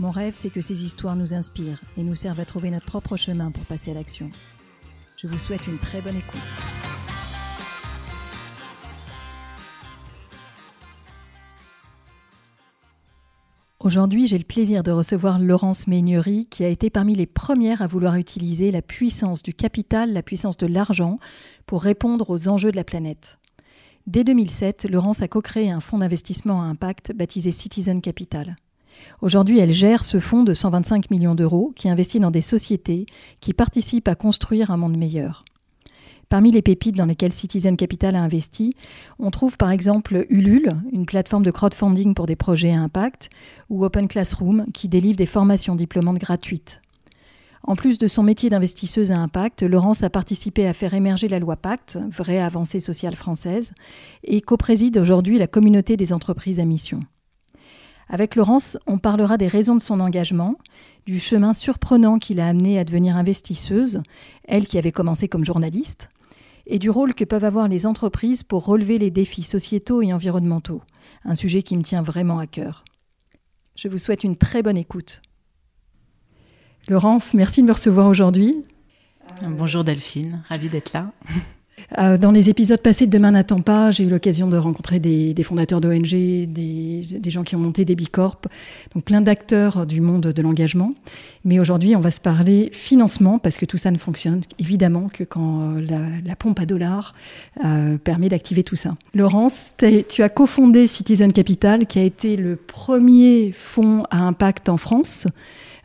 Mon rêve, c'est que ces histoires nous inspirent et nous servent à trouver notre propre chemin pour passer à l'action. Je vous souhaite une très bonne écoute. Aujourd'hui, j'ai le plaisir de recevoir Laurence Meignery, qui a été parmi les premières à vouloir utiliser la puissance du capital, la puissance de l'argent, pour répondre aux enjeux de la planète. Dès 2007, Laurence a co-créé un fonds d'investissement à impact baptisé Citizen Capital. Aujourd'hui, elle gère ce fonds de 125 millions d'euros qui investit dans des sociétés qui participent à construire un monde meilleur. Parmi les pépites dans lesquelles Citizen Capital a investi, on trouve par exemple Ulule, une plateforme de crowdfunding pour des projets à impact, ou Open Classroom, qui délivre des formations diplômantes gratuites. En plus de son métier d'investisseuse à impact, Laurence a participé à faire émerger la loi Pacte, vraie avancée sociale française, et co-préside aujourd'hui la communauté des entreprises à mission. Avec Laurence, on parlera des raisons de son engagement, du chemin surprenant qui l'a amenée à devenir investisseuse, elle qui avait commencé comme journaliste, et du rôle que peuvent avoir les entreprises pour relever les défis sociétaux et environnementaux, un sujet qui me tient vraiment à cœur. Je vous souhaite une très bonne écoute. Laurence, merci de me recevoir aujourd'hui. Bonjour Delphine, ravie d'être là. Euh, dans les épisodes passés de Demain n'attend pas, j'ai eu l'occasion de rencontrer des, fondateurs d'ONG, des, gens qui ont monté des Bicorp, donc plein d'acteurs du monde de l'engagement. Mais aujourd'hui, on va se parler financement, parce que tout ça ne fonctionne évidemment que quand euh, la, pompe à dollars euh, permet d'activer tout ça. Laurence, tu as cofondé Citizen Capital, qui a été le premier fonds à impact en France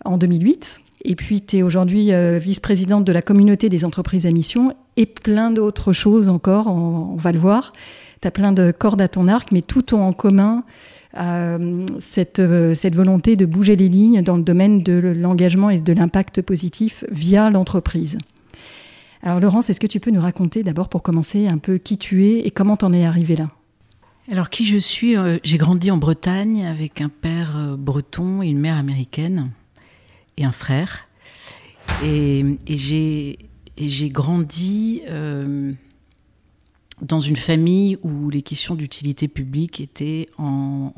en 2008. Et puis, tu es aujourd'hui euh, vice-présidente de la communauté des entreprises à mission et plein d'autres choses encore, on, va le voir. Tu as plein de cordes à ton arc, mais tout en commun euh, cette, euh, cette volonté de bouger les lignes dans le domaine de l'engagement et de l'impact positif via l'entreprise. Alors Laurence, est-ce que tu peux nous raconter d'abord pour commencer un peu qui tu es et comment t'en es arrivé là? Alors qui je suis? J'ai grandi en Bretagne avec un père breton et une mère américaine et un frère. Et, j'ai grandi euh, dans une famille où les questions d'utilité publique étaient en,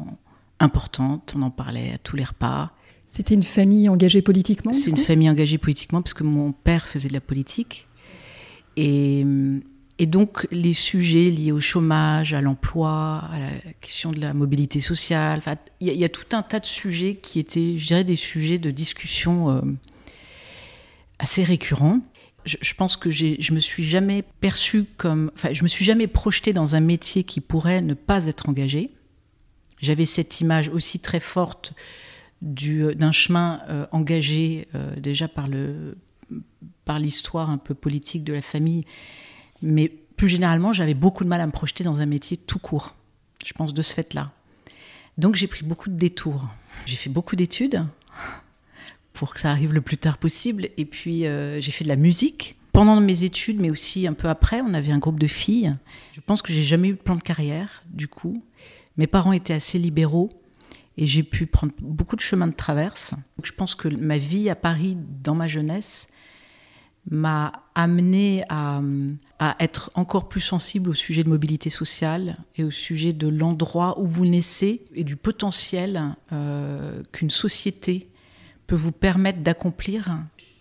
importantes. On en parlait à tous les repas. C'était une famille engagée politiquement C'est une famille engagée politiquement parce que mon père faisait de la politique. Et, et donc, les sujets liés au chômage, à l'emploi, à la question de la mobilité sociale, il y, a tout un tas de sujets qui étaient, je dirais, des sujets de discussion euh, assez récurrents. Je, pense que je me suis jamais perçue comme, enfin, je me suis jamais projetée dans un métier qui pourrait ne pas être engagé. J'avais cette image aussi très forte d'un chemin euh, engagé euh, déjà par le par l'histoire un peu politique de la famille mais plus généralement, j'avais beaucoup de mal à me projeter dans un métier tout court. Je pense de ce fait-là. Donc j'ai pris beaucoup de détours. J'ai fait beaucoup d'études pour que ça arrive le plus tard possible. Et puis euh, j'ai fait de la musique. Pendant mes études, mais aussi un peu après, on avait un groupe de filles. Je pense que j'ai jamais eu de plan de carrière, du coup. Mes parents étaient assez libéraux et j'ai pu prendre beaucoup de chemins de traverse. Donc je pense que ma vie à Paris dans ma jeunesse m'a amené à, être encore plus sensible au sujet de mobilité sociale et au sujet de l'endroit où vous naissez et du potentiel euh, qu'une société peut vous permettre d'accomplir.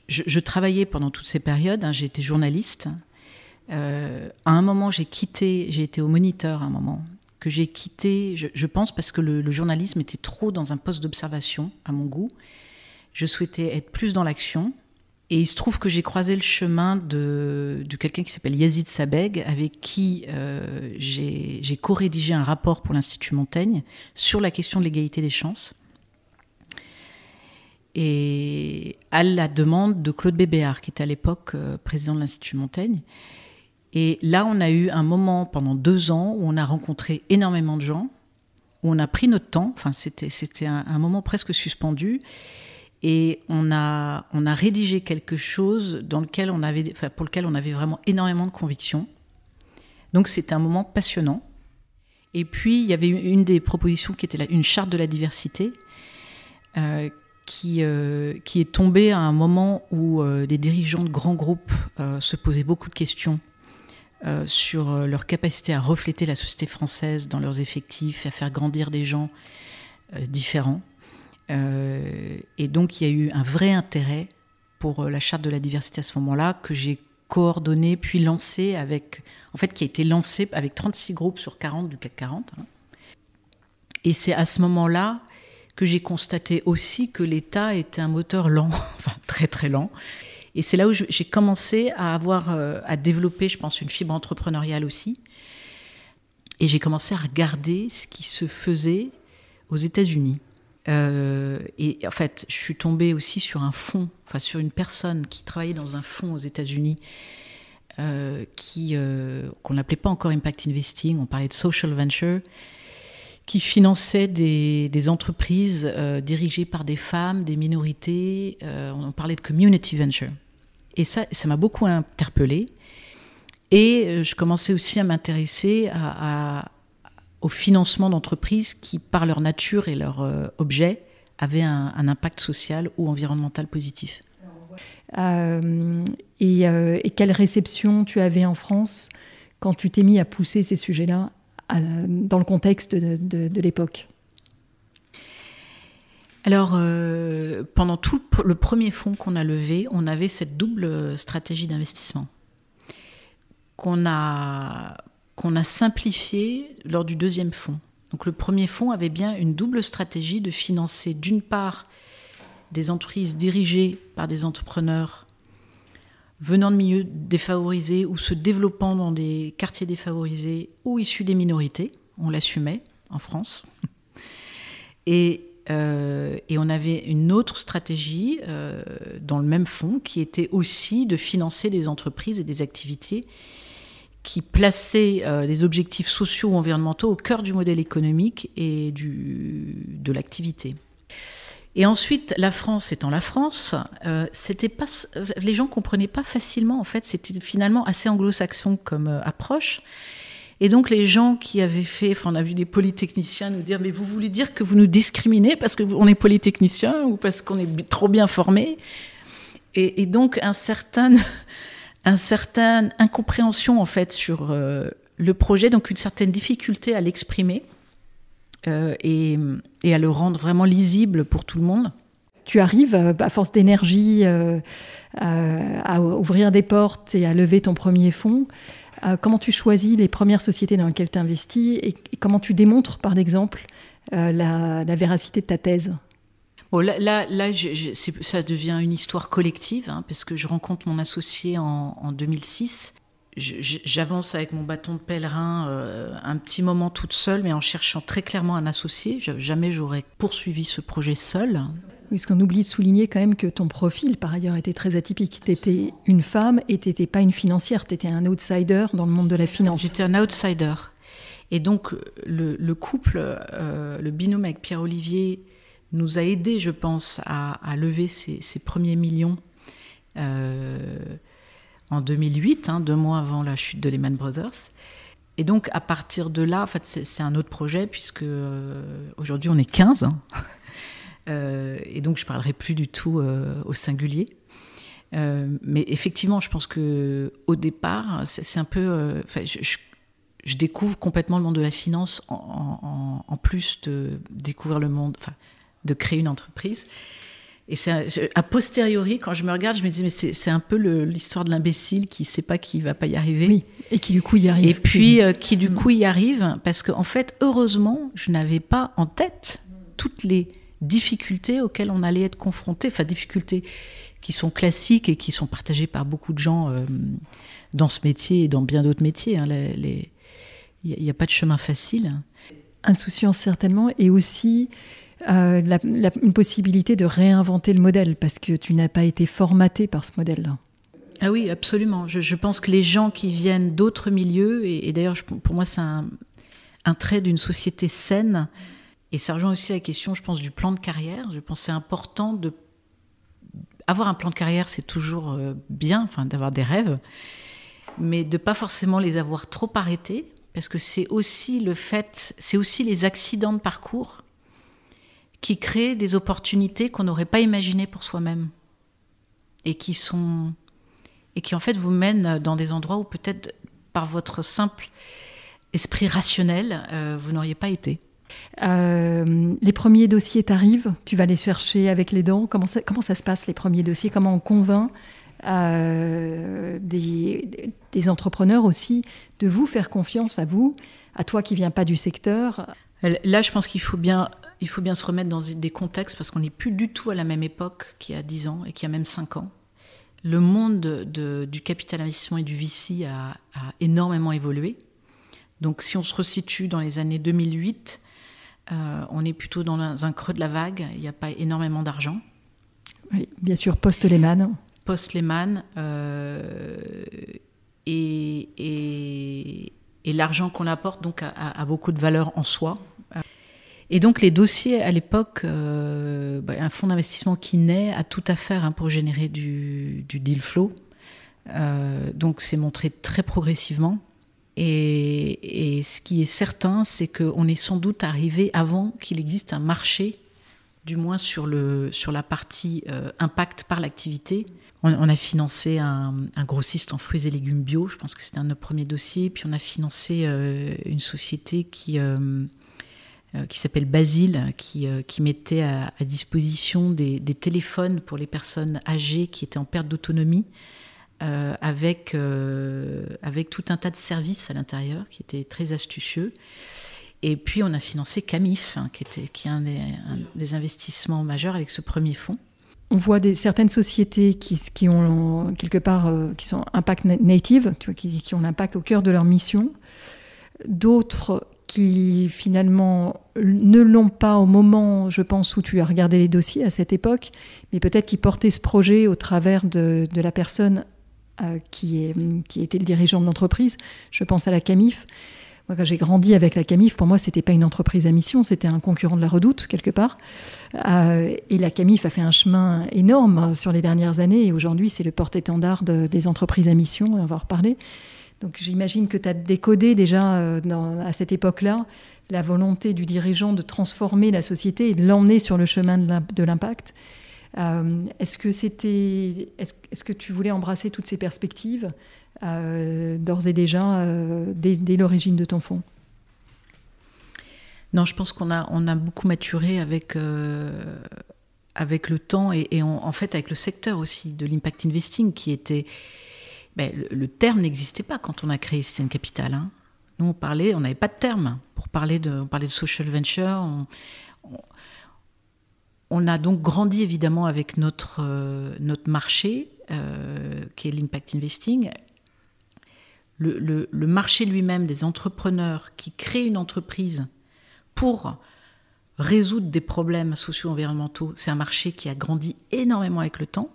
Je, travaillais pendant toutes ces périodes, hein, j'ai été journaliste. Euh, à un moment, j'ai quitté, j'ai été au moniteur à un moment, que j'ai quitté, je, pense, parce que le journalisme était trop dans un poste d'observation, à mon goût. Je souhaitais être plus dans l'action. Et il se trouve que j'ai croisé le chemin de, quelqu'un qui s'appelle Yazid Sabeg, avec qui euh, j'ai co-rédigé un rapport pour l'Institut Montaigne sur la question de l'égalité des chances. Et à la demande de Claude Bébéard, qui était à l'époque euh, président de l'Institut Montaigne. Et là, on a eu un moment pendant deux ans où on a rencontré énormément de gens, où on a pris notre temps. Enfin, c'était un, un, moment presque suspendu. Et on a, on a rédigé quelque chose dans lequel on avait, enfin, pour lequel on avait vraiment énormément de conviction. Donc c'était un moment passionnant. Et puis il y avait une des propositions qui était une charte de la diversité, euh, qui, euh, qui est tombée à un moment où euh, les dirigeants de grands groupes euh, se posaient beaucoup de questions euh, sur euh, leur capacité à refléter la société française dans leurs effectifs, à faire grandir des gens euh, différents. Euh, et donc il y a eu un vrai intérêt pour euh, la charte de la diversité à ce moment-là que j'ai coordonné puis lancé avec, en fait, qui a été lancé avec 36 groupes sur 40 du CAC 40. Hein. Et c'est à ce moment-là que j'ai constaté aussi que l'État était un moteur lent, enfin très très lent. Et c'est là où j'ai commencé à avoir, euh, à développer, je pense, une fibre entrepreneuriale aussi. Et j'ai commencé à regarder ce qui se faisait aux États-Unis. Euh, et en fait, je suis tombée aussi sur un fonds, enfin sur une personne qui travaillait dans un fonds aux États-Unis, euh, qui euh, qu'on n'appelait pas encore impact investing, on parlait de social venture, qui finançait des, entreprises dirigées par des femmes, des minorités. on parlait de community venture. Et ça, ça m'a beaucoup interpellée. Et je commençais aussi à m'intéresser à, au financement d'entreprises qui, par leur nature et leur euh, objet, avaient un, un, impact social ou environnemental positif. Euh, et, euh, et, quelle réception tu avais en France quand tu t'es mis à pousser ces sujets-là dans le contexte de, de, de l'époque? Alors, euh, pendant tout le premier fonds qu'on a levé, on avait cette double stratégie d'investissement qu'on a, qu'on a simplifié lors du deuxième fonds. Donc, le premier fonds avait bien une double stratégie de financer d'une part des entreprises dirigées par des entrepreneurs venant de milieux défavorisés ou se développant dans des quartiers défavorisés ou issus des minorités. On l'assumait en France. Et euh, et on avait une autre stratégie euh, dans le même fonds qui était aussi de financer des entreprises et des activités qui plaçaient euh, les objectifs sociaux ou environnementaux au cœur du modèle économique et du, de l'activité. Et ensuite, la France étant la France, euh, pas, les gens comprenaient pas facilement. En fait, c'était finalement assez anglo-saxon comme euh, approche. Et donc les gens qui avaient fait, enfin on a vu des polytechniciens nous dire, mais vous voulez dire que vous nous discriminez parce qu'on est polytechnicien ou parce qu'on est trop bien formé et, donc un certain, un certain incompréhension en fait sur euh, le projet, donc une certaine difficulté à l'exprimer euh, et, à le rendre vraiment lisible pour tout le monde. Tu arrives à force d'énergie euh, à ouvrir des portes et à lever ton premier fonds. Euh, comment tu choisis les premières sociétés dans lesquelles tu investis et, comment tu démontres, par exemple, euh, la, véracité de ta thèse? Bon, Là, là, là je, je, ça devient une histoire collective, hein, parce que je rencontre mon associé en, en 2006. J'avance avec mon bâton de pèlerin euh, un petit moment toute seule, mais en cherchant très clairement un associé. Jamais j'aurais poursuivi ce projet seul. Oui, parce qu'on oublie de souligner quand même que ton profil, par ailleurs, était très atypique. Tu étais une femme et tu n'étais pas une financière, tu étais un outsider dans le monde de la finance. J'étais un outsider. Et donc, le, le couple, euh, le binôme avec Pierre-Olivier, nous a aidés, je pense, à, lever ces, premiers millions euh, en 2008, hein, deux mois avant la chute de Lehman Brothers. Et donc, à partir de là, en fait, c'est un autre projet, puisque euh, aujourd'hui, on est 15. Hein. Euh, et donc je parlerai plus du tout au singulier. Mais effectivement, je pense que au départ, c'est un peu. Je, je, découvre complètement le monde de la finance en, en, en plus de découvrir le monde, enfin, de créer une entreprise. Et c'est a posteriori, quand je me regarde, je me dis mais c'est un peu l'histoire de l'imbécile qui sait pas qu'il va pas y arriver. Oui, et qui du coup y arrive. Et puis euh, qui du coup y arrive parce qu'en en fait, heureusement, je n'avais pas en tête toutes les difficultés auxquelles on allait être confronté, enfin difficultés qui sont classiques et qui sont partagées par beaucoup de gens euh, dans ce métier et dans bien d'autres métiers. Il hein, n'y a, a, pas de chemin facile. Insouciance certainement, et aussi euh, une possibilité de réinventer le modèle, parce que tu n'as pas été formaté par ce modèle-là. Ah oui, absolument. Je, je, pense que les gens qui viennent d'autres milieux, et, d'ailleurs pour moi c'est un, trait d'une société saine. Et ça rejoint aussi la question, je pense, du plan de carrière. Je pense que c'est important de avoir un plan de carrière, c'est toujours euh, bien, enfin, d'avoir des rêves, mais de pas forcément les avoir trop arrêtés, parce que c'est aussi le fait, c'est aussi les accidents de parcours qui créent des opportunités qu'on n'aurait pas imaginées pour soi-même et qui sont et qui en fait vous mènent dans des endroits où peut-être par votre simple esprit rationnel euh, vous n'auriez pas été. Euh, les premiers dossiers t'arrivent, tu vas les chercher avec les dents. Comment ça, se passe les premiers dossiers? Comment on convainc euh, des, des, entrepreneurs aussi de vous faire confiance à vous, à toi qui viens pas du secteur? Là, je pense qu'il faut bien, il faut bien se remettre dans des contextes parce qu'on n'est plus du tout à la même époque qu'il y a 10 ans et qu'il y a même 5 ans. Le monde de, du capital investissement et du VC a, a, énormément évolué. Donc, si on se resitue dans les années 2008, euh, on est plutôt dans un creux de la vague. Il n'y a pas énormément d'argent. Oui, bien sûr, post-Lehman. Post-Lehman. Euh, et, et, et l'argent qu'on apporte donc a, beaucoup de valeur en soi. Et donc les dossiers à l'époque, euh, bah, un fonds d'investissement qui naît a tout à faire hein, pour générer du, deal flow. donc c'est montré très progressivement. Et, ce qui est certain, c'est qu'on est sans doute arrivé avant qu'il existe un marché, du moins sur, le, sur la partie euh, impact par l'activité. On, a financé un, grossiste en fruits et légumes bio, je pense que c'était un de nos premiers dossiers. Puis on a financé euh, une société qui, euh, qui s'appelle Basile, qui, qui mettait à, disposition des, des, téléphones pour les personnes âgées qui étaient en perte d'autonomie. Euh, avec, euh, avec tout un tas de services à l'intérieur qui étaient très astucieux. Et puis on a financé Camif, hein, qui, était, qui est un des, investissements majeurs avec ce premier fonds. On voit certaines sociétés qui, ont quelque euh, qui sont impact native, qui, ont l'impact au cœur de leur mission. D'autres qui finalement ne l'ont pas au moment, je pense, où tu as regardé les dossiers à cette époque, mais peut-être qui portaient ce projet au travers de, la personne euh, qui était le dirigeant de l'entreprise. Je pense à la CAMIF. Quand j'ai grandi avec la CAMIF, pour moi, c'était pas une entreprise à mission, c'était un concurrent de la Redoute, quelque part. Euh, et la CAMIF a fait un chemin énorme sur les dernières années, et aujourd'hui, c'est le porte-étendard des entreprises à mission, on va en reparler. Donc j'imagine que tu as décodé déjà euh, à cette époque-là la volonté du dirigeant de transformer la société et de l'emmener sur le chemin de l'impact. Euh, est-ce que c'était, est-ce, que tu voulais embrasser toutes ces perspectives? D'ores et déjà euh, dès, l'origine de ton fonds Non, je pense qu'on a, beaucoup maturé avec avec le temps et, en fait avec le secteur aussi de l'impact investing qui était ben, le, terme n'existait pas quand on a créé Citizen Capital. Hein. Nous on parlait, on n'avait pas de terme pour parler de, social venture. On, a donc grandi évidemment avec notre, euh, marché, euh, qui est l'impact investing. Le, marché lui-même des entrepreneurs qui créent une entreprise pour résoudre des problèmes socio-environnementaux, c'est un marché qui a grandi énormément avec le temps.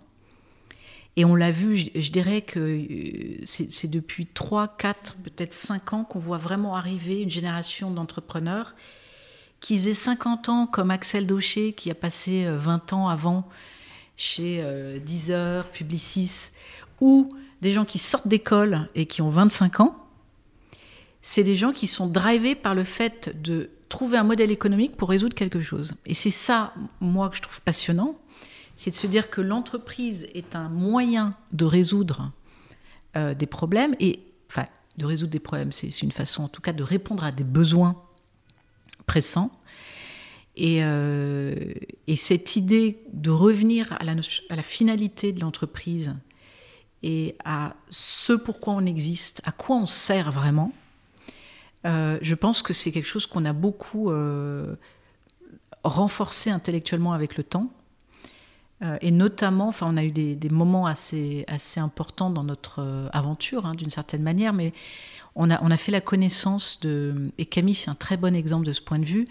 Et on l'a vu, je, dirais que euh, c'est depuis 3, 4, peut-être 5 ans qu'on voit vraiment arriver une génération d'entrepreneurs qu'ils aient 50 ans comme Axel Daucher qui a passé 20 euh, ans avant chez euh, Deezer, Publicis, ou des gens qui sortent d'école et qui ont 25 ans, c'est des gens qui sont drivés par le fait de trouver un modèle économique pour résoudre quelque chose. Et c'est ça, moi, que je trouve passionnant, c'est de se dire que l'entreprise est un moyen de résoudre euh, des problèmes, et enfin, de résoudre des problèmes, c'est une façon en tout cas de répondre à des besoins pressant. Et, euh, et, cette idée de revenir à la finalité de l'entreprise et à ce pourquoi on existe, à quoi on sert vraiment, euh, je pense que c'est quelque chose qu'on a beaucoup euh, renforcé intellectuellement avec le temps. et notamment, enfin, on a eu des, moments assez, assez importants dans notre aventure, hein, d'une certaine manière, mais on a, fait la connaissance de, et Camille fait un très bon exemple de ce point de vue,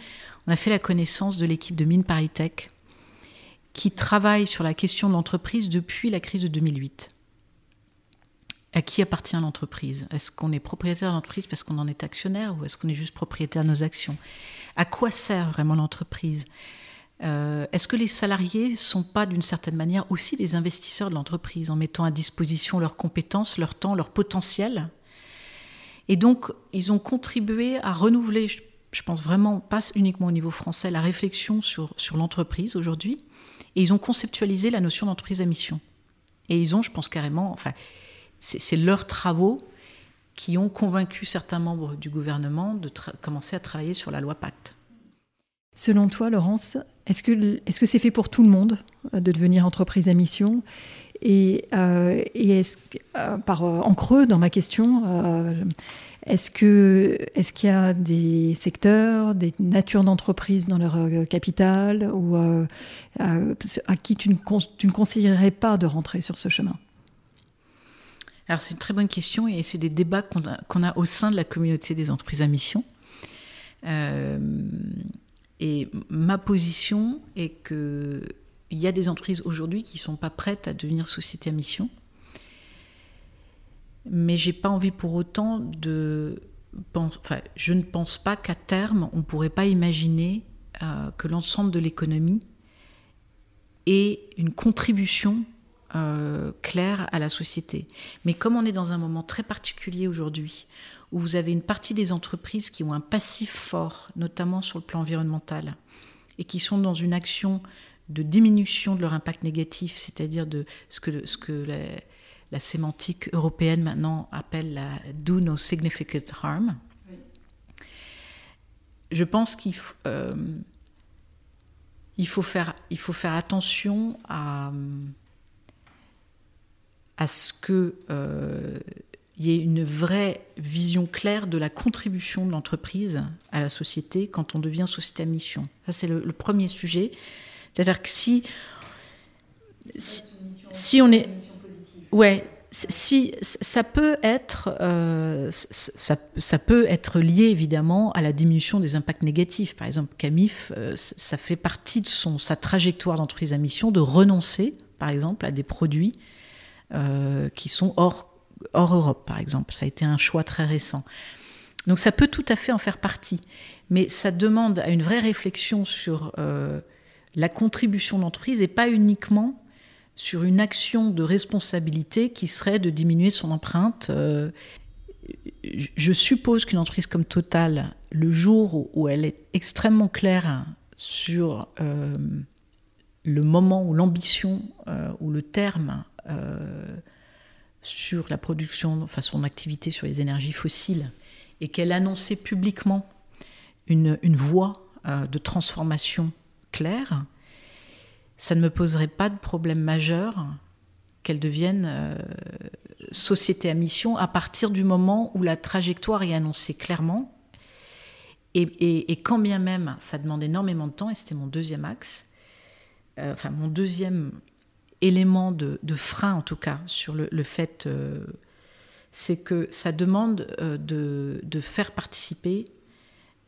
on a fait la connaissance de l'équipe de Mine Paris Tech qui travaille sur la question de l'entreprise depuis la crise de 2008. À qui appartient l'entreprise? Est-ce qu'on est propriétaire de l'entreprise parce qu'on en est actionnaire ou est-ce qu'on est juste propriétaire de nos actions? À quoi sert vraiment l'entreprise? Euh, Est-ce que les salariés sont pas d'une certaine manière aussi des investisseurs de l'entreprise en mettant à disposition leurs compétences, leur temps, leur potentiel? Et donc, ils ont contribué à renouveler, je pense vraiment, pas uniquement au niveau français, la réflexion sur, sur l'entreprise aujourd'hui. Et ils ont conceptualisé la notion d'entreprise à mission. Et ils ont, je pense carrément, enfin, c'est leurs travaux qui ont convaincu certains membres du gouvernement de commencer à travailler sur la loi Pacte. Selon toi, Laurence, est-ce que c'est -ce c'est fait pour tout le monde euh, de devenir entreprise à mission? Et, euh, euh, par, en creux dans ma question, est-ce, qu'il y a des secteurs, des natures d'entreprise dans leur capital ou à qui tu ne conseillerais pas de rentrer sur ce chemin? Alors c'est une très bonne question et c'est des débats qu'on a, au sein de la communauté des entreprises à mission. Euh, et ma position est qu'il y a des entreprises aujourd'hui qui ne sont pas prêtes à devenir société à mission. Mais j'ai pas envie pour autant de. Enfin, je ne pense pas qu'à terme, on ne pourrait pas imaginer euh, que l'ensemble de l'économie ait une contribution euh, clair à la société. Mais comme on est dans un moment très particulier aujourd'hui, où vous avez une partie des entreprises qui ont un passif fort, notamment sur le plan environnemental, et qui sont dans une action de diminution de leur impact négatif, c'est-à-dire de ce que, ce que la, sémantique européenne maintenant appelle la do no significant harm. Je pense qu'il euh, faut faire attention à à ce qu'il euh, y ait une vraie vision claire de la contribution de l'entreprise à la société quand on devient société à mission. Ça, c'est le, premier sujet. C'est-à-dire que si, si, on est... Ouais, si ça peut être euh, ça, ça, peut être lié évidemment à la diminution des impacts négatifs. Par exemple, Camif, euh, ça fait partie de son sa trajectoire d'entreprise à mission de renoncer, par exemple, à des produits qui sont hors, hors Europe, par exemple. Ça a été un choix très récent. Donc ça peut tout à fait en faire partie, mais ça demande à une vraie réflexion sur euh, la contribution de l'entreprise et pas uniquement sur une action de responsabilité qui serait de diminuer son empreinte. Euh, je suppose qu'une entreprise comme Total, le jour où elle est extrêmement claire sur le moment ou l'ambition ou le terme euh, sur la production, enfin son activité sur les énergies fossiles, et qu'elle annonçait publiquement une, une voie euh, de transformation claire, ça ne me poserait pas de problème majeur qu'elle devienne euh, société à mission à partir du moment où la trajectoire est annoncée clairement. Et, et, et quand bien même ça demande énormément de temps, et c'était mon deuxième axe, enfin mon deuxième élément de, frein, en tout cas, sur le, fait, euh, c'est que ça demande euh, de, faire participer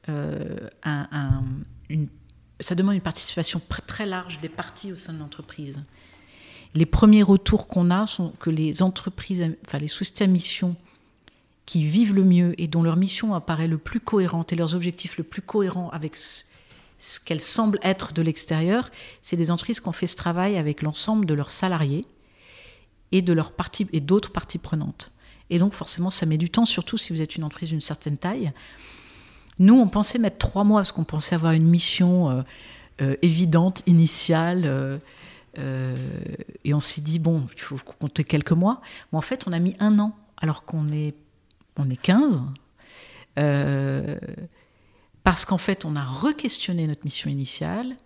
euh, un, une, ça demande une participation très large des parties au sein de l'entreprise. Les premiers retours qu'on a sont que les entreprises, enfin les sociétés à mission qui vivent le mieux et dont leur mission apparaît le plus cohérente et leurs objectifs le plus cohérents avec ce qu'elles semblent être de l'extérieur, c'est des entreprises qui ont fait ce travail avec l'ensemble de leurs salariés et de leurs parties et d'autres parties prenantes. Et donc forcément, ça met du temps, surtout si vous êtes une entreprise d'une certaine taille. Nous, on pensait mettre trois mois parce qu'on pensait avoir une mission euh, euh, évidente, initiale. Euh, et on s'est dit, bon, il faut compter quelques mois. Mais en fait, on a mis un an, alors qu'on est, on est 15 parce qu'en fait, on a re-questionné notre mission initiale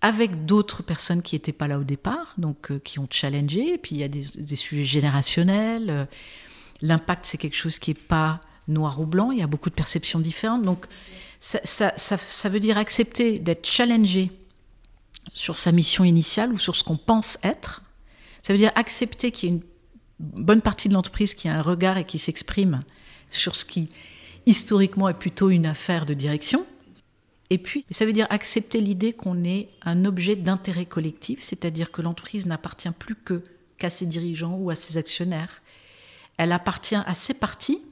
avec d'autres personnes qui n'étaient pas là au départ, donc euh, qui ont challengé. Et puis il y a des, sujets générationnels. Euh, l'impact, c'est quelque chose qui n'est pas noir ou blanc. Il y a beaucoup de perceptions différentes. Donc ça, ça veut dire accepter d'être challengé sur sa mission initiale ou sur ce qu'on pense être. Ça veut dire accepter qu'il y ait une bonne partie de l'entreprise qui a un regard et qui s'exprime sur ce qui historiquement est plutôt une affaire de direction. Et puis, ça veut dire accepter l'idée qu'on est un objet d'intérêt collectif, c'est-à-dire que l'entreprise n'appartient plus que qu'à ses dirigeants ou à ses actionnaires. elle appartient à ces parties.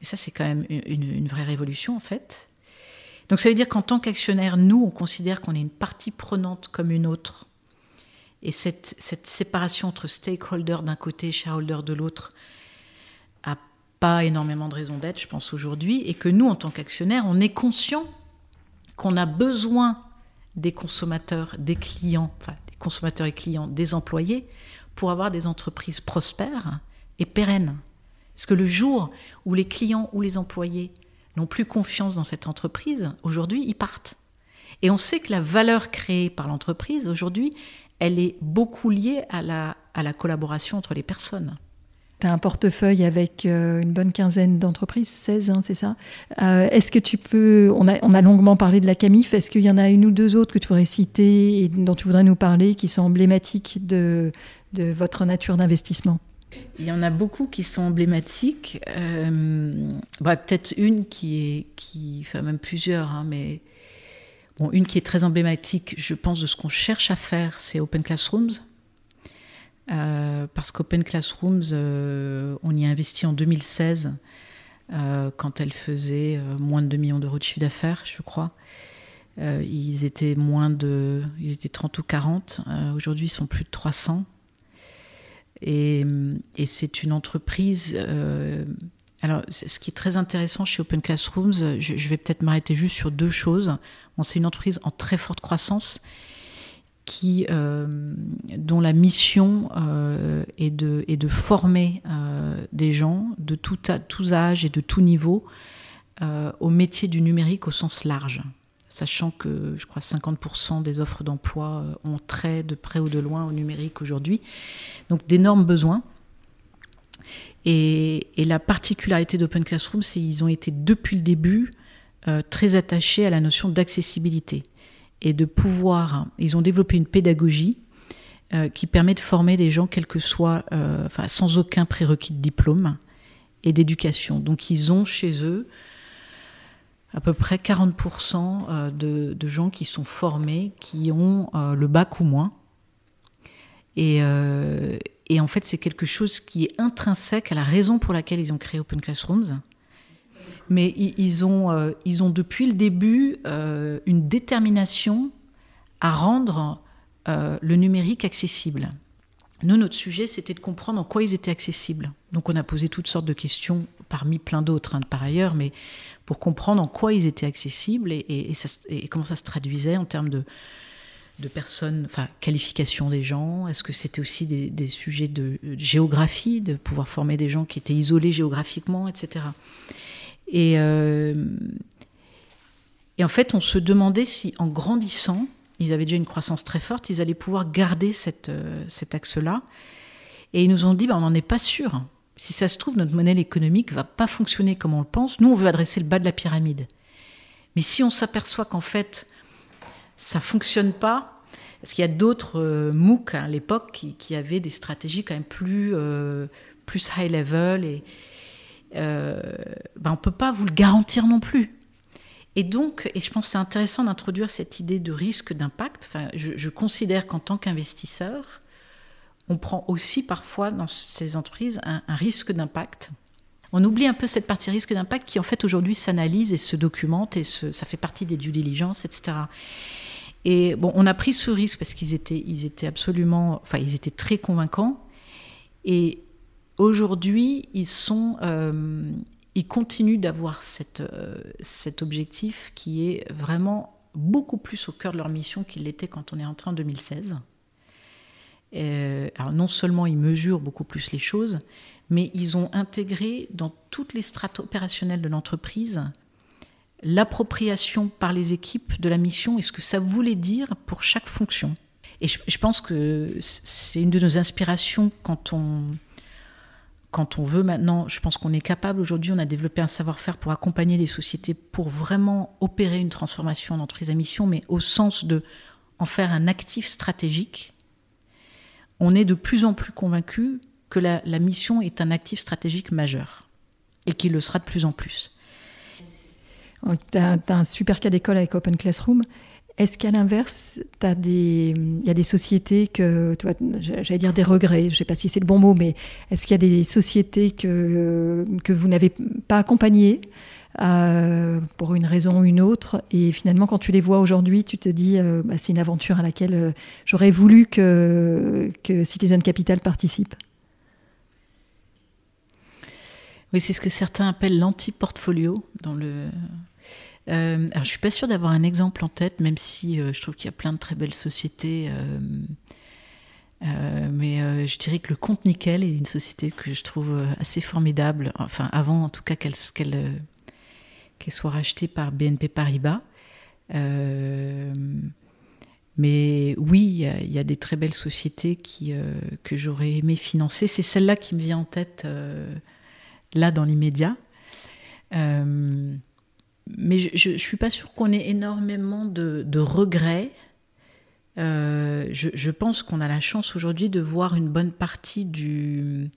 Et ça, c'est quand même une, vraie révolution, en fait. Donc ça veut dire qu'en tant qu'actionnaire, nous, on considère qu'on est une partie prenante comme une autre. Et cette, cette séparation entre stakeholder d'un côté et shareholder de l'autre pas énormément de raison d'être, je pense, aujourd'hui. Et que nous, en tant qu'actionnaires, on est conscient qu'on a besoin des consommateurs, des clients, enfin des consommateurs et clients, des employés, pour avoir des entreprises prospères et pérennes. Parce que le jour où les clients ou les employés n'ont plus confiance dans cette entreprise, aujourd'hui, ils partent. Et on sait que la valeur créée par l'entreprise, aujourd'hui, elle est beaucoup liée à la, à la collaboration entre les personnes. Tu as un portefeuille avec euh, une bonne quinzaine d'entreprises, 16, hein, c'est ça? Euh, Est-ce que tu peux, on a, on a, longuement parlé de la CAMIF, est-ce qu'il y en a une ou deux autres que tu voudrais citer et dont tu voudrais nous parler qui sont emblématiques de, votre nature d'investissement? Il y en a beaucoup qui sont emblématiques. Bah, peut-être une qui est, qui, enfin même plusieurs, hein, mais bon, une qui est très emblématique, je pense, de ce qu'on cherche à faire, c'est Open Classrooms. Euh, parce qu'Open Classrooms, euh, on y a investi en 2016, quand elle faisait moins de 2 millions d'euros de chiffre d'affaires, je crois. ils étaient moins de, ils étaient 30 ou 40. Aujourd'hui, ils sont plus de 300. Et, c'est une entreprise. Euh, alors, ce qui est très intéressant chez Open Classrooms, je, vais peut-être m'arrêter juste sur deux choses. Bon, c'est une entreprise en très forte croissance euh, dont la mission euh, est, de, former des gens de tous âges et de tout niveau au métier du numérique au sens large sachant que je crois 50% des offres d'emploi euh, ont trait de près ou de loin au numérique aujourd'hui. Donc d'énormes besoins. Et, la particularité d'Open Classroom, c'est qu'ils ont été depuis le début euh, très attachés à la notion d'accessibilité et de pouvoir. Ils ont développé une pédagogie euh, qui permet de former des gens, quel que soit, enfin, sans aucun prérequis de diplôme et d'éducation. Donc ils ont chez eux à peu près 40% euh, de, gens qui sont formés, qui ont euh, le bac ou moins. Euh, et, en fait, c'est quelque chose qui est intrinsèque à la raison pour laquelle ils ont créé Open Classrooms. Mais ils ont, ils ont depuis le début une détermination à rendre le numérique accessible. Nous, notre sujet, c'était de comprendre en quoi ils étaient accessibles. Donc on a posé toutes sortes de questions, parmi plein d'autres hein, par ailleurs, mais pour comprendre en quoi ils étaient accessibles et, comment ça se traduisait en termes de, de personnes, enfin, qualification des gens Est-ce que c'était aussi des, sujets de géographie, de pouvoir former des gens qui étaient isolés géographiquement, etc. Et, euh, et en fait, on se demandait si, en grandissant, ils avaient déjà une croissance très forte, ils allaient pouvoir garder euh, cet axe-là. Et ils nous ont dit, ben, on n'en est pas sûr. Si ça se trouve, notre modèle économique va pas fonctionner comme on le pense. Nous, on veut adresser le bas de la pyramide. Mais si on s'aperçoit qu'en fait, ça fonctionne pas, parce qu'il y a d'autres euh, MOOC à l'époque qui, avaient des stratégies quand même plus, euh, plus high level, et euh, ben on peut pas vous le garantir non plus. Et donc, et je pense que c'est intéressant d'introduire cette idée de risque d'impact. Enfin, je, je considère qu'en tant qu'investisseur, on prend aussi parfois dans ces entreprises un, risque d'impact. On oublie un peu cette partie risque d'impact qui en fait aujourd'hui s'analyse et se documente et ça fait partie des due diligence, etc. Et bon, on a pris ce risque parce qu'ils étaient, ils étaient absolument, enfin, ils étaient très convaincants. Et aujourd'hui, ils sont, euh, ils continuent d'avoir euh, cet objectif qui est vraiment beaucoup plus au cœur de leur mission qu'il l'était quand on est entré en 2016. Euh, alors non seulement ils mesurent beaucoup plus les choses, mais ils ont intégré dans toutes les strates opérationnelles de l'entreprise l'appropriation par les équipes de la mission et ce que ça voulait dire pour chaque fonction. Et je, pense que c'est une de nos inspirations quand on, quand on veut maintenant, je pense qu'on est capable aujourd'hui, on a développé un savoir-faire pour accompagner les sociétés pour vraiment opérer une transformation d'entreprise à mission, mais au sens de en faire un actif stratégique on est de plus en plus convaincu que la, mission est un actif stratégique majeur et qu'il le sera de plus en plus. Tu as, un super cas d'école avec Open Classroom. Est-ce qu'à l'inverse, il y a des sociétés que, j'allais dire des regrets, je ne sais pas si c'est le bon mot, mais est-ce qu'il y a des sociétés que, que vous n'avez pas accompagnées euh, pour une raison ou une autre? Et finalement, quand tu les vois aujourd'hui, tu te dis, euh, bah, c'est une aventure à laquelle euh, j'aurais voulu que, que Citizen Capital participe. Oui, c'est ce que certains appellent l'anti-portfolio. Dans le... alors, je suis pas sûre d'avoir un exemple en tête, même si je trouve qu'il y a plein de très belles sociétés. mais je dirais que le Compte Nickel est une société que je trouve assez formidable. Enfin, avant en tout cas qu'elle soit rachetée par BNP Paribas. Euh, mais oui, il y, a des très belles sociétés qui, euh, que j'aurais aimé financer. C'est celle-là qui me vient en tête euh, là dans l'immédiat. Mais je ne suis pas sûre qu'on ait énormément de, regrets. Je, je, pense qu'on a la chance aujourd'hui de voir une bonne partie du,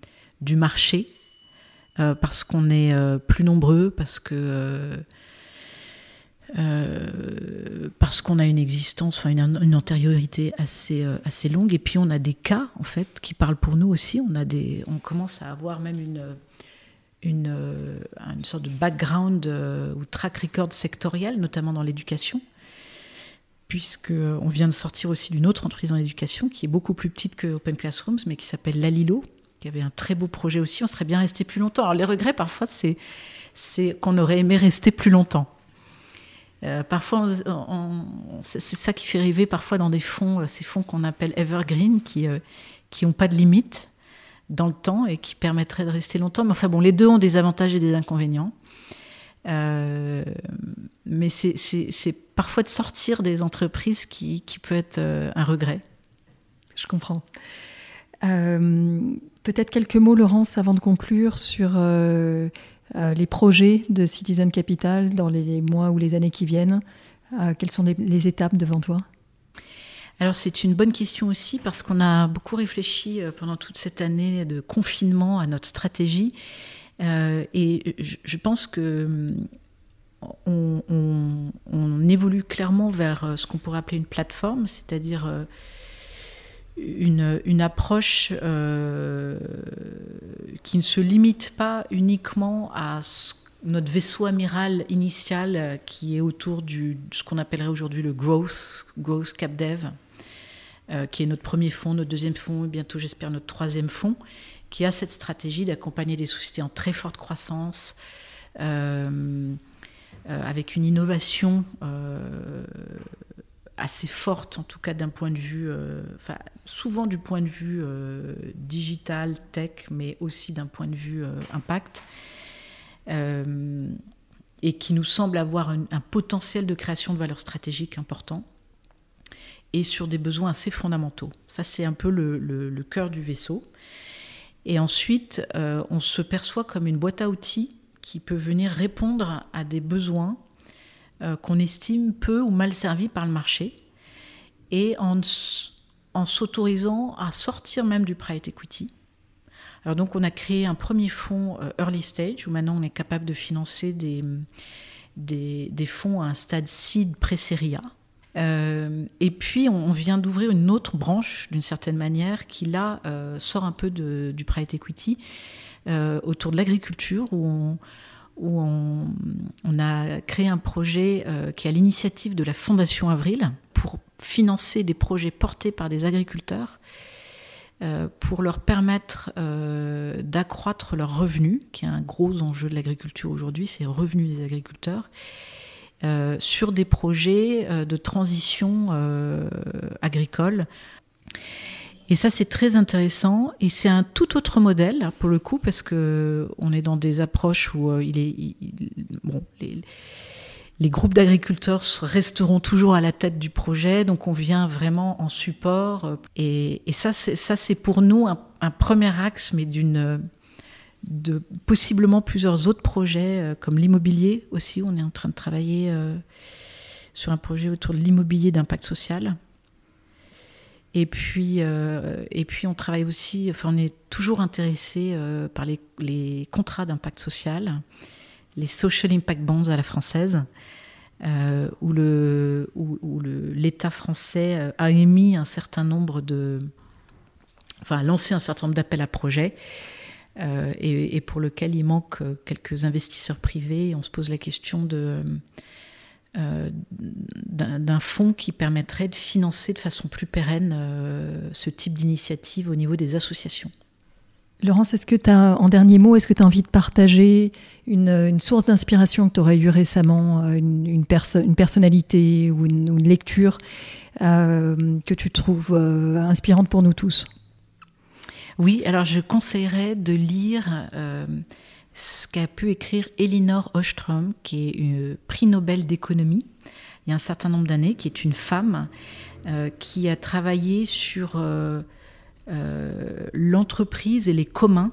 marché euh, parce qu'on est euh, plus nombreux, parce que euh, parce qu'on a une existence, enfin une, antériorité assez assez longue, et puis on a des cas en fait qui parlent pour nous aussi. On a des, on commence à avoir même une une, une sorte de background ou track record sectoriel, notamment dans l'éducation puisqu'on vient de sortir aussi d'une autre entreprise dans l'éducation qui est beaucoup plus petite que Open Classrooms, mais qui s'appelle Lalilo, qui avait un très beau projet aussi. On serait bien resté plus longtemps. Alors les regrets, parfois, c'est, c'est qu'on aurait aimé rester plus longtemps. Euh, parfois, c'est ça qui fait rêver parfois dans des fonds, euh, ces fonds qu'on appelle evergreen, qui n'ont qui pas de limite dans le temps et qui permettraient de rester longtemps. Mais enfin bon, les deux ont des avantages et des inconvénients. Euh, mais c'est, parfois de sortir des entreprises qui, qui peut être un regret. Je comprends. Peut-être quelques mots, Laurence, avant de conclure, sur euh, euh, les projets de Citizen Capital dans les mois ou les années qui viennent. Euh, quelles sont les, étapes devant toi? Alors c'est une bonne question aussi parce qu'on a beaucoup réfléchi pendant toute cette année de confinement à notre stratégie. Et je, pense que on, évolue clairement vers ce qu'on pourrait appeler une plateforme, c'est-à-dire une, approche euh, qui ne se limite pas uniquement à notre vaisseau amiral initial euh, qui est autour de ce qu'on appellerait aujourd'hui le growth, growth cap dev, euh, qui est notre premier fonds, notre deuxième fonds et bientôt j'espère notre troisième fonds, qui a cette stratégie d'accompagner des sociétés en très forte croissance. avec une innovation assez forte, en tout cas d'un point de vue, euh, enfin, souvent du point de vue euh, digital, tech, mais aussi d'un point de vue euh, impact, et qui nous semble avoir un, potentiel de création de valeur stratégique important, et sur des besoins assez fondamentaux. Ça, c'est un peu le, cœur du vaisseau. Et ensuite, on se perçoit comme une boîte à outils qui peut venir répondre à des besoins euh, qu'on estime peu ou mal servi par le marché, et en, s'autorisant à sortir même du private equity. Alors donc on a créé un premier fonds euh, early stage, où maintenant on est capable de financer des, fonds à un stade seed pré-série A. Euh, et puis on vient d'ouvrir une autre branche d'une certaine manière qui là sort un peu du private equity autour de l'agriculture où on, on, a créé un projet euh, qui est à l'initiative de la Fondation Avril pour financer des projets portés par des agriculteurs euh, pour leur permettre euh, d'accroître leurs revenus, qui est un gros enjeu de l'agriculture aujourd'hui, c'est le revenu des agriculteurs, sur des projets de transition agricole. Et ça, c'est très intéressant. Et c'est un tout autre modèle, pour le coup, parce que on est dans des approches où euh, il est. bon, les, groupes d'agriculteurs resteront toujours à la tête du projet, donc on vient vraiment en support. Et, ça, c'est pour nous un, premier axe, mais d'une de possiblement plusieurs autres projets, euh, comme l'immobilier aussi. On est en train de travailler euh, sur un projet autour de l'immobilier d'impact social. Et puis, euh, et puis on travaille aussi, enfin on est toujours intéressé par les, contrats d'impact social, les social impact bonds à la française, où l'État français a émis un certain nombre de, enfin lancé un certain nombre d'appels à projets. Et, pour lequel il manque quelques investisseurs privés. On se pose la question de, d'un fonds qui permettrait de financer de façon plus pérenne ce type d'initiative au niveau des associations. Laurence, est-ce que tu as, en dernier mot, est-ce que tu as envie de partager une, source d'inspiration que tu aurais eue récemment, euh, une, une, personnalité ou une, lecture euh, que tu trouves euh, inspirante pour nous tous? Oui, alors je conseillerais de lire ce qu'a pu écrire Elinor Ostrom, qui est une prix Nobel d'économie, il y a un certain nombre d'années, qui est une femme qui a travaillé sur euh, l'entreprise et les communs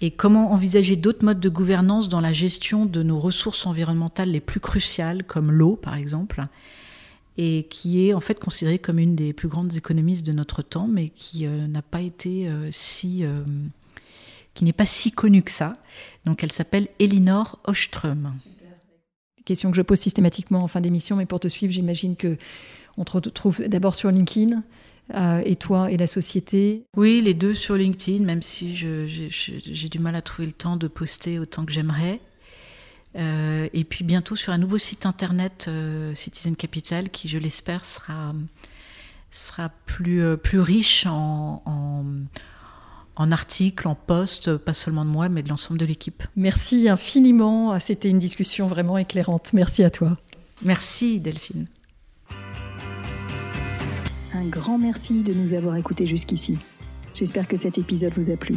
et comment envisager d'autres modes de gouvernance dans la gestion de nos ressources environnementales les plus cruciales, comme l'eau par exemple, et qui est en fait considérée comme une des plus grandes économistes de notre temps, mais qui euh, n'a pas été euh, si, qui n'est pas si connue que ça. Donc elle s'appelle Elinor Ostrom. Question que je pose systématiquement en fin d'émission, mais pour te suivre, j'imagine que on te retrouve d'abord sur LinkedIn, euh, et toi et la société Oui, les deux sur LinkedIn, même si j'ai du mal à trouver le temps de poster autant que j'aimerais. Euh, et puis bientôt sur un nouveau site internet euh, Citizen Capital qui, je l'espère, sera, sera plus, plus riche en, en, en articles, en posts, pas seulement de moi, mais de l'ensemble de l'équipe. Merci infiniment. C'était une discussion vraiment éclairante. Merci à toi. Merci Delphine. Un grand merci de nous avoir écoutés jusqu'ici. J'espère que cet épisode vous a plu.